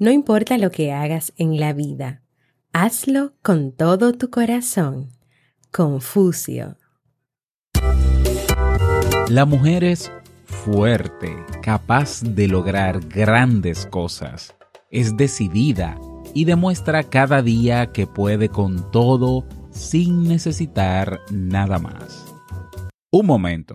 No importa lo que hagas en la vida, hazlo con todo tu corazón. Confucio. La mujer es fuerte, capaz de lograr grandes cosas. Es decidida y demuestra cada día que puede con todo sin necesitar nada más. Un momento.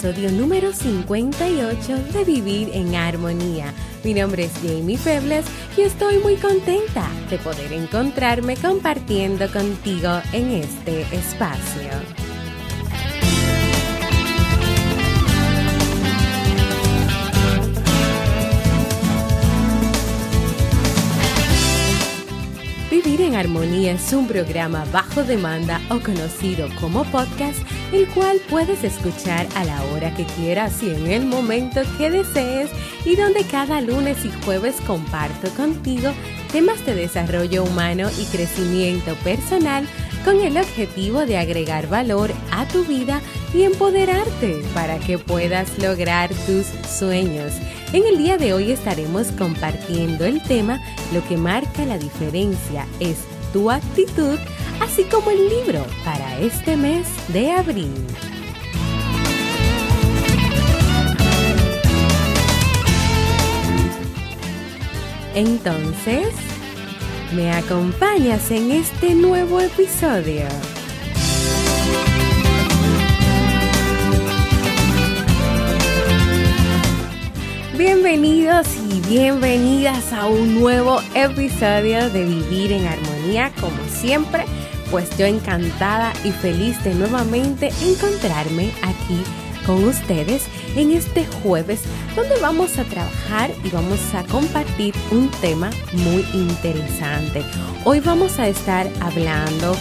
Episodio número 58 de Vivir en Armonía. Mi nombre es Jamie Febles y estoy muy contenta de poder encontrarme compartiendo contigo en este espacio. Vivir en Armonía es un programa bajo demanda o conocido como podcast, el cual puedes escuchar a la hora que quieras y en el momento que desees y donde cada lunes y jueves comparto contigo temas de desarrollo humano y crecimiento personal con el objetivo de agregar valor a tu vida y empoderarte para que puedas lograr tus sueños. En el día de hoy estaremos compartiendo el tema Lo que marca la diferencia es tu actitud, así como el libro para este mes de abril. Entonces, ¿me acompañas en este nuevo episodio? Bienvenidos y bienvenidas a un nuevo episodio de Vivir en Armonía, como siempre, pues yo encantada y feliz de nuevamente encontrarme aquí con ustedes en este jueves donde vamos a trabajar y vamos a compartir un tema muy interesante. Hoy vamos a estar hablando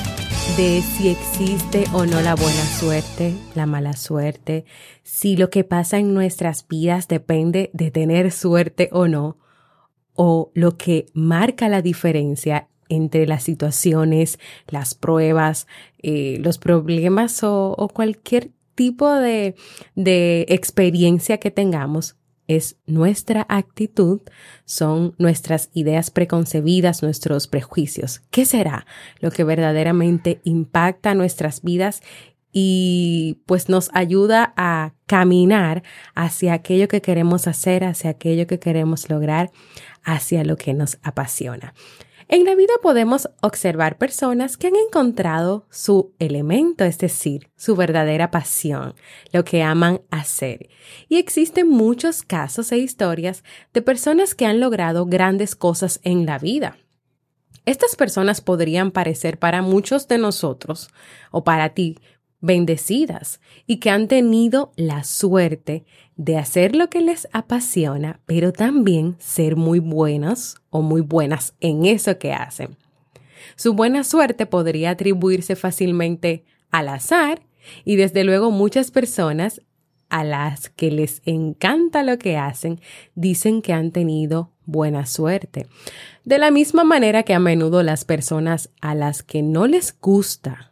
de si existe o no la buena suerte, la mala suerte, si lo que pasa en nuestras vidas depende de tener suerte o no, o lo que marca la diferencia entre las situaciones, las pruebas, eh, los problemas o, o cualquier tipo de, de experiencia que tengamos es nuestra actitud, son nuestras ideas preconcebidas, nuestros prejuicios. ¿Qué será lo que verdaderamente impacta nuestras vidas y pues nos ayuda a caminar hacia aquello que queremos hacer, hacia aquello que queremos lograr, hacia lo que nos apasiona? En la vida podemos observar personas que han encontrado su elemento, es decir, su verdadera pasión, lo que aman hacer. Y existen muchos casos e historias de personas que han logrado grandes cosas en la vida. Estas personas podrían parecer para muchos de nosotros o para ti bendecidas y que han tenido la suerte de hacer lo que les apasiona, pero también ser muy buenos o muy buenas en eso que hacen. Su buena suerte podría atribuirse fácilmente al azar y desde luego muchas personas a las que les encanta lo que hacen dicen que han tenido buena suerte. De la misma manera que a menudo las personas a las que no les gusta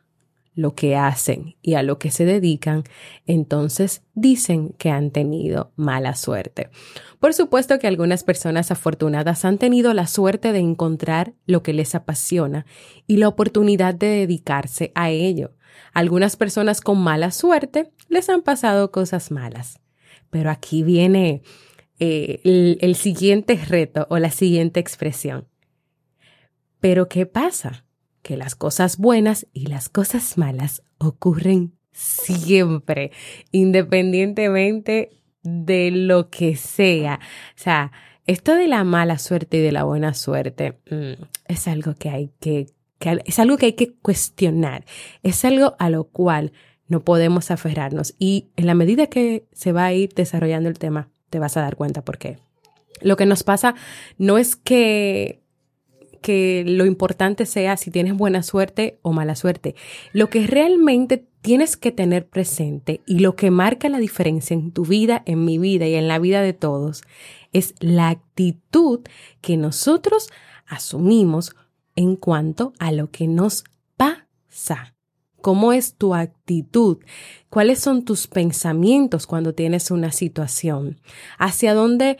lo que hacen y a lo que se dedican, entonces dicen que han tenido mala suerte. Por supuesto que algunas personas afortunadas han tenido la suerte de encontrar lo que les apasiona y la oportunidad de dedicarse a ello. Algunas personas con mala suerte les han pasado cosas malas. Pero aquí viene eh, el, el siguiente reto o la siguiente expresión. Pero ¿qué pasa? Que las cosas buenas y las cosas malas ocurren siempre, independientemente de lo que sea. O sea, esto de la mala suerte y de la buena suerte mm, es algo que hay que, es algo que hay que cuestionar, es algo a lo cual no podemos aferrarnos y en la medida que se va a ir desarrollando el tema, te vas a dar cuenta por qué. Lo que nos pasa no es que que lo importante sea si tienes buena suerte o mala suerte. Lo que realmente tienes que tener presente y lo que marca la diferencia en tu vida, en mi vida y en la vida de todos es la actitud que nosotros asumimos en cuanto a lo que nos pasa. ¿Cómo es tu actitud? ¿Cuáles son tus pensamientos cuando tienes una situación? ¿Hacia dónde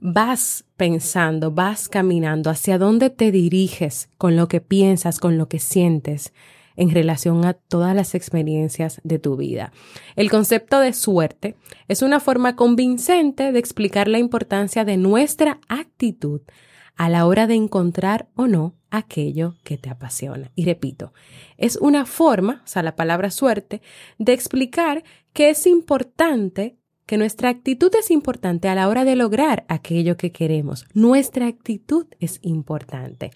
vas pensando, vas caminando, hacia dónde te diriges con lo que piensas, con lo que sientes en relación a todas las experiencias de tu vida. El concepto de suerte es una forma convincente de explicar la importancia de nuestra actitud a la hora de encontrar o no aquello que te apasiona. Y repito, es una forma, o sea, la palabra suerte, de explicar que es importante que nuestra actitud es importante a la hora de lograr aquello que queremos. Nuestra actitud es importante.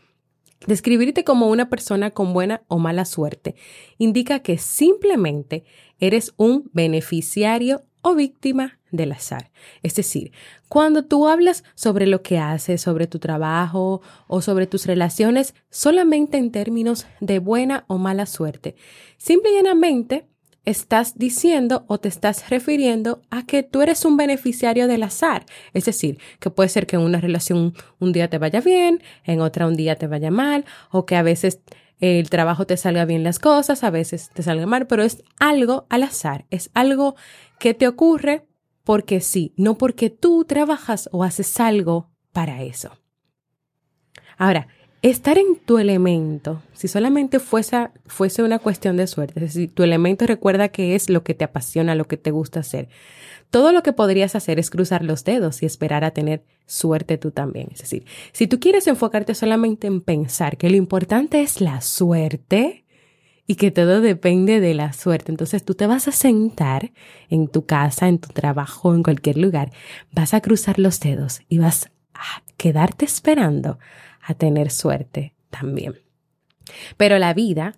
Describirte como una persona con buena o mala suerte indica que simplemente eres un beneficiario o víctima del azar. Es decir, cuando tú hablas sobre lo que haces, sobre tu trabajo o sobre tus relaciones solamente en términos de buena o mala suerte, simple y llanamente estás diciendo o te estás refiriendo a que tú eres un beneficiario del azar. Es decir, que puede ser que en una relación un día te vaya bien, en otra un día te vaya mal, o que a veces el trabajo te salga bien las cosas, a veces te salga mal, pero es algo al azar, es algo que te ocurre porque sí, no porque tú trabajas o haces algo para eso. Ahora, estar en tu elemento, si solamente fuese, fuese una cuestión de suerte, es decir, tu elemento recuerda que es lo que te apasiona, lo que te gusta hacer. Todo lo que podrías hacer es cruzar los dedos y esperar a tener suerte tú también. Es decir, si tú quieres enfocarte solamente en pensar que lo importante es la suerte y que todo depende de la suerte, entonces tú te vas a sentar en tu casa, en tu trabajo, en cualquier lugar, vas a cruzar los dedos y vas a quedarte esperando a tener suerte también. Pero la vida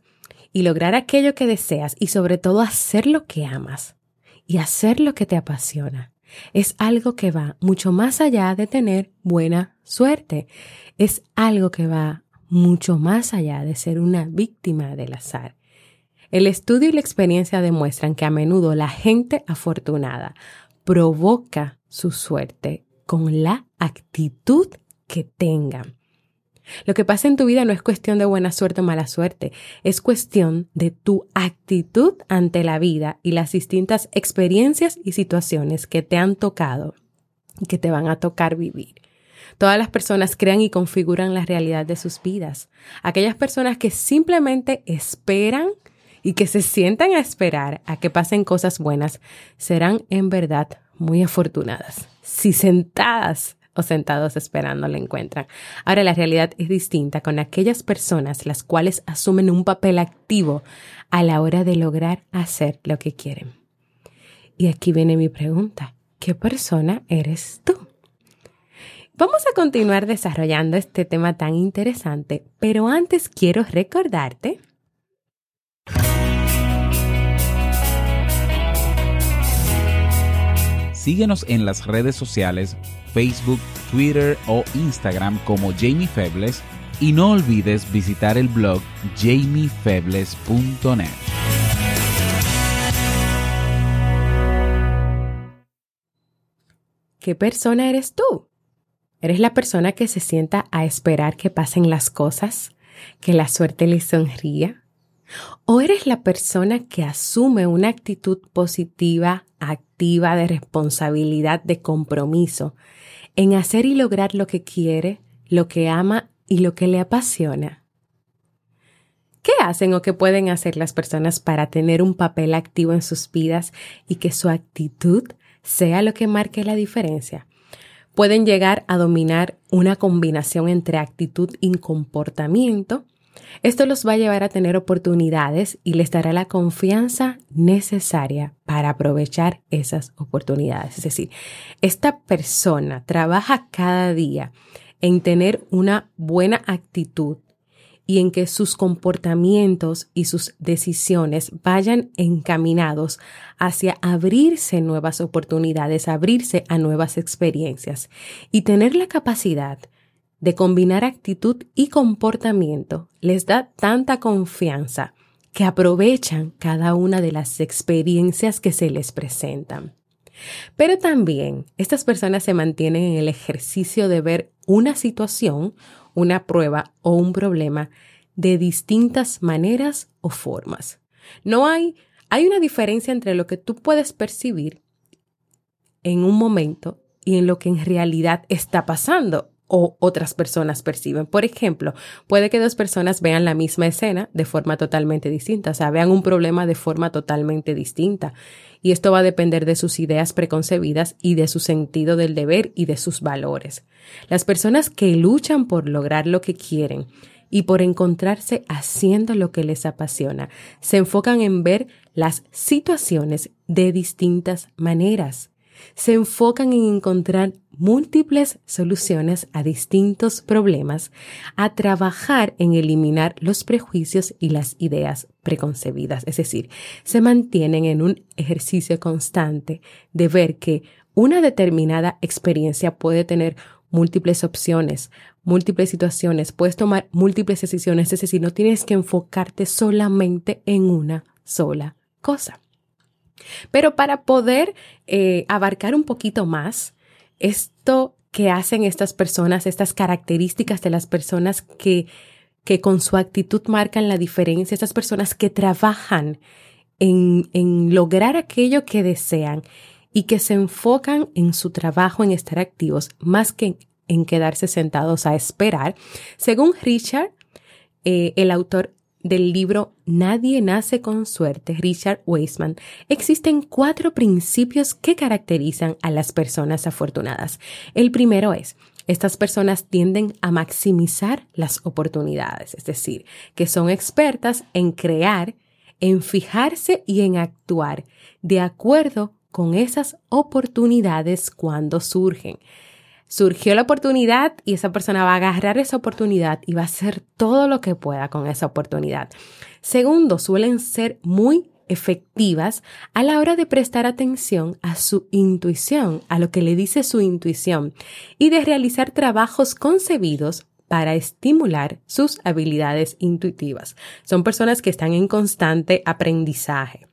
y lograr aquello que deseas y sobre todo hacer lo que amas y hacer lo que te apasiona es algo que va mucho más allá de tener buena suerte. Es algo que va mucho más allá de ser una víctima del azar. El estudio y la experiencia demuestran que a menudo la gente afortunada provoca su suerte con la actitud que tengan. Lo que pasa en tu vida no es cuestión de buena suerte o mala suerte, es cuestión de tu actitud ante la vida y las distintas experiencias y situaciones que te han tocado y que te van a tocar vivir. Todas las personas crean y configuran la realidad de sus vidas. Aquellas personas que simplemente esperan y que se sientan a esperar a que pasen cosas buenas serán en verdad muy afortunadas. Si sentadas o sentados esperando la encuentran. Ahora la realidad es distinta con aquellas personas las cuales asumen un papel activo a la hora de lograr hacer lo que quieren. Y aquí viene mi pregunta. ¿Qué persona eres tú? Vamos a continuar desarrollando este tema tan interesante, pero antes quiero recordarte Síguenos en las redes sociales Facebook, Twitter o Instagram como Jamie Febles y no olvides visitar el blog jamiefebles.net. ¿Qué persona eres tú? ¿Eres la persona que se sienta a esperar que pasen las cosas, que la suerte le sonría? ¿O eres la persona que asume una actitud positiva, activa, de responsabilidad, de compromiso, en hacer y lograr lo que quiere, lo que ama y lo que le apasiona. ¿Qué hacen o qué pueden hacer las personas para tener un papel activo en sus vidas y que su actitud sea lo que marque la diferencia? pueden llegar a dominar una combinación entre actitud y comportamiento. Esto los va a llevar a tener oportunidades y les dará la confianza necesaria para aprovechar esas oportunidades. Es decir, esta persona trabaja cada día en tener una buena actitud y en que sus comportamientos y sus decisiones vayan encaminados hacia abrirse nuevas oportunidades, abrirse a nuevas experiencias y tener la capacidad de combinar actitud y comportamiento les da tanta confianza que aprovechan cada una de las experiencias que se les presentan. Pero también estas personas se mantienen en el ejercicio de ver una situación una prueba o un problema de distintas maneras o formas. No hay, hay una diferencia entre lo que tú puedes percibir en un momento y en lo que en realidad está pasando o otras personas perciben. Por ejemplo, puede que dos personas vean la misma escena de forma totalmente distinta, o sea, vean un problema de forma totalmente distinta. Y esto va a depender de sus ideas preconcebidas y de su sentido del deber y de sus valores. Las personas que luchan por lograr lo que quieren y por encontrarse haciendo lo que les apasiona, se enfocan en ver las situaciones de distintas maneras. Se enfocan en encontrar múltiples soluciones a distintos problemas, a trabajar en eliminar los prejuicios y las ideas preconcebidas. Es decir, se mantienen en un ejercicio constante de ver que una determinada experiencia puede tener múltiples opciones, múltiples situaciones, puedes tomar múltiples decisiones, es decir, no tienes que enfocarte solamente en una sola cosa. Pero para poder eh, abarcar un poquito más esto que hacen estas personas, estas características de las personas que, que con su actitud marcan la diferencia, estas personas que trabajan en, en lograr aquello que desean y que se enfocan en su trabajo, en estar activos, más que en quedarse sentados a esperar. Según Richard, eh, el autor del libro Nadie nace con suerte, Richard Weisman, existen cuatro principios que caracterizan a las personas afortunadas. El primero es, estas personas tienden a maximizar las oportunidades, es decir, que son expertas en crear, en fijarse y en actuar de acuerdo con esas oportunidades cuando surgen. Surgió la oportunidad y esa persona va a agarrar esa oportunidad y va a hacer todo lo que pueda con esa oportunidad. Segundo, suelen ser muy efectivas a la hora de prestar atención a su intuición, a lo que le dice su intuición, y de realizar trabajos concebidos para estimular sus habilidades intuitivas. Son personas que están en constante aprendizaje.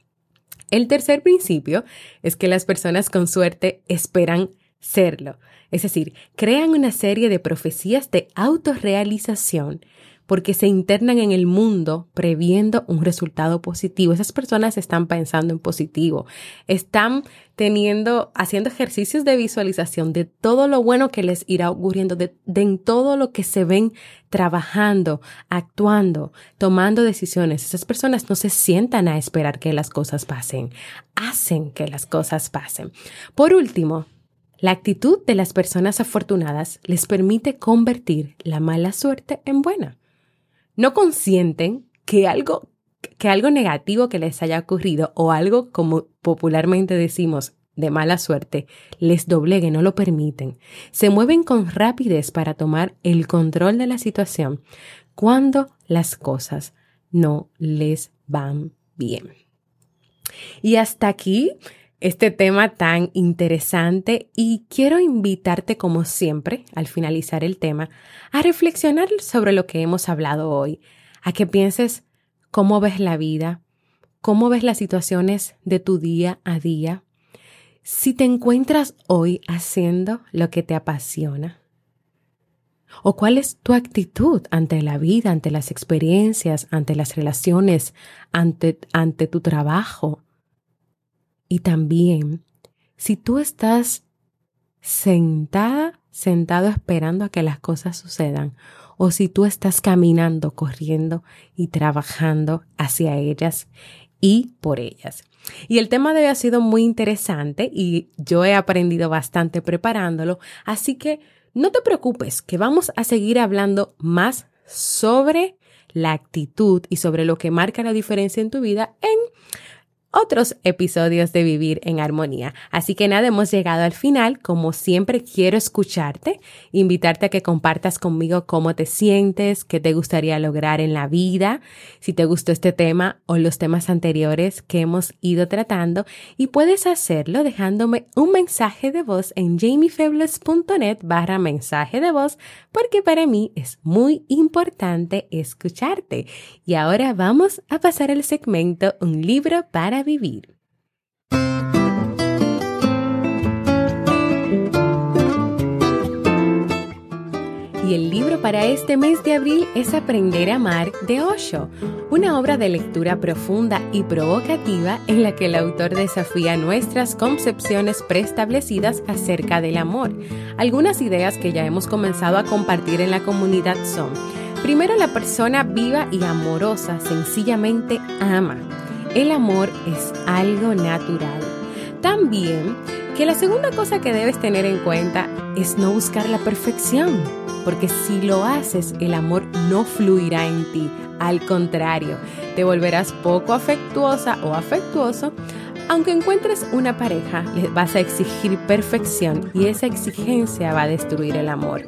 El tercer principio es que las personas con suerte esperan serlo, es decir, crean una serie de profecías de autorrealización porque se internan en el mundo previendo un resultado positivo. Esas personas están pensando en positivo, están teniendo, haciendo ejercicios de visualización de todo lo bueno que les irá ocurriendo, de, de en todo lo que se ven trabajando, actuando, tomando decisiones. Esas personas no se sientan a esperar que las cosas pasen, hacen que las cosas pasen. Por último, la actitud de las personas afortunadas les permite convertir la mala suerte en buena no consienten que algo, que algo negativo que les haya ocurrido o algo como popularmente decimos de mala suerte les doblegue, no lo permiten. Se mueven con rapidez para tomar el control de la situación cuando las cosas no les van bien. Y hasta aquí este tema tan interesante y quiero invitarte como siempre, al finalizar el tema, a reflexionar sobre lo que hemos hablado hoy, a que pienses cómo ves la vida, cómo ves las situaciones de tu día a día, si te encuentras hoy haciendo lo que te apasiona. ¿O cuál es tu actitud ante la vida, ante las experiencias, ante las relaciones, ante, ante tu trabajo? Y también, si tú estás sentada, sentado esperando a que las cosas sucedan, o si tú estás caminando, corriendo y trabajando hacia ellas y por ellas. Y el tema de hoy ha sido muy interesante y yo he aprendido bastante preparándolo, así que no te preocupes, que vamos a seguir hablando más sobre la actitud y sobre lo que marca la diferencia en tu vida en otros episodios de Vivir en Armonía. Así que nada, hemos llegado al final. Como siempre, quiero escucharte, invitarte a que compartas conmigo cómo te sientes, qué te gustaría lograr en la vida, si te gustó este tema o los temas anteriores que hemos ido tratando. Y puedes hacerlo dejándome un mensaje de voz en jamiefebles.net barra mensaje de voz, porque para mí es muy importante escucharte. Y ahora vamos a pasar al segmento Un libro para vivir. Y el libro para este mes de abril es Aprender a amar de Osho, una obra de lectura profunda y provocativa en la que el autor desafía nuestras concepciones preestablecidas acerca del amor. Algunas ideas que ya hemos comenzado a compartir en la comunidad son, primero la persona viva y amorosa sencillamente ama. El amor es algo natural. También que la segunda cosa que debes tener en cuenta es no buscar la perfección, porque si lo haces, el amor no fluirá en ti. Al contrario, te volverás poco afectuosa o afectuoso. Aunque encuentres una pareja, le vas a exigir perfección y esa exigencia va a destruir el amor.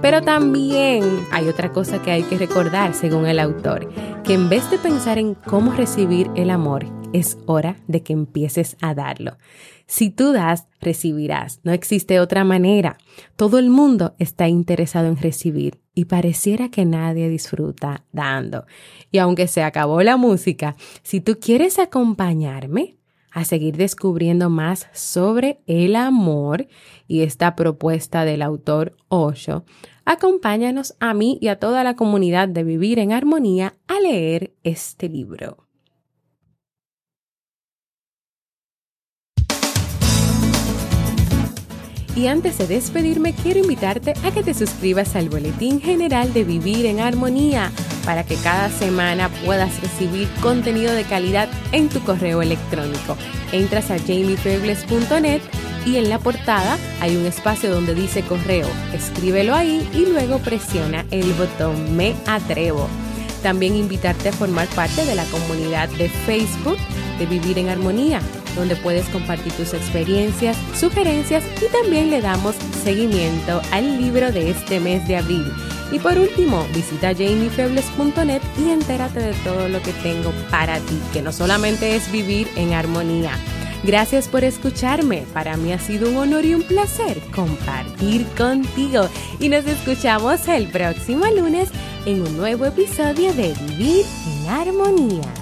Pero también hay otra cosa que hay que recordar, según el autor, que en vez de pensar en cómo recibir el amor, es hora de que empieces a darlo. Si tú das, recibirás. No existe otra manera. Todo el mundo está interesado en recibir y pareciera que nadie disfruta dando. Y aunque se acabó la música, si tú quieres acompañarme, a seguir descubriendo más sobre el amor y esta propuesta del autor Osho, acompáñanos a mí y a toda la comunidad de Vivir en Armonía a leer este libro. Y antes de despedirme, quiero invitarte a que te suscribas al Boletín General de Vivir en Armonía para que cada semana puedas recibir contenido de calidad en tu correo electrónico. Entras a jamiefebles.net y en la portada hay un espacio donde dice correo. Escríbelo ahí y luego presiona el botón Me Atrevo. También invitarte a formar parte de la comunidad de Facebook de Vivir en Armonía, donde puedes compartir tus experiencias, sugerencias y también le damos seguimiento al libro de este mes de abril. Y por último, visita jamiefebles.net y entérate de todo lo que tengo para ti, que no solamente es vivir en armonía. Gracias por escucharme. Para mí ha sido un honor y un placer compartir contigo. Y nos escuchamos el próximo lunes en un nuevo episodio de Vivir en Armonía.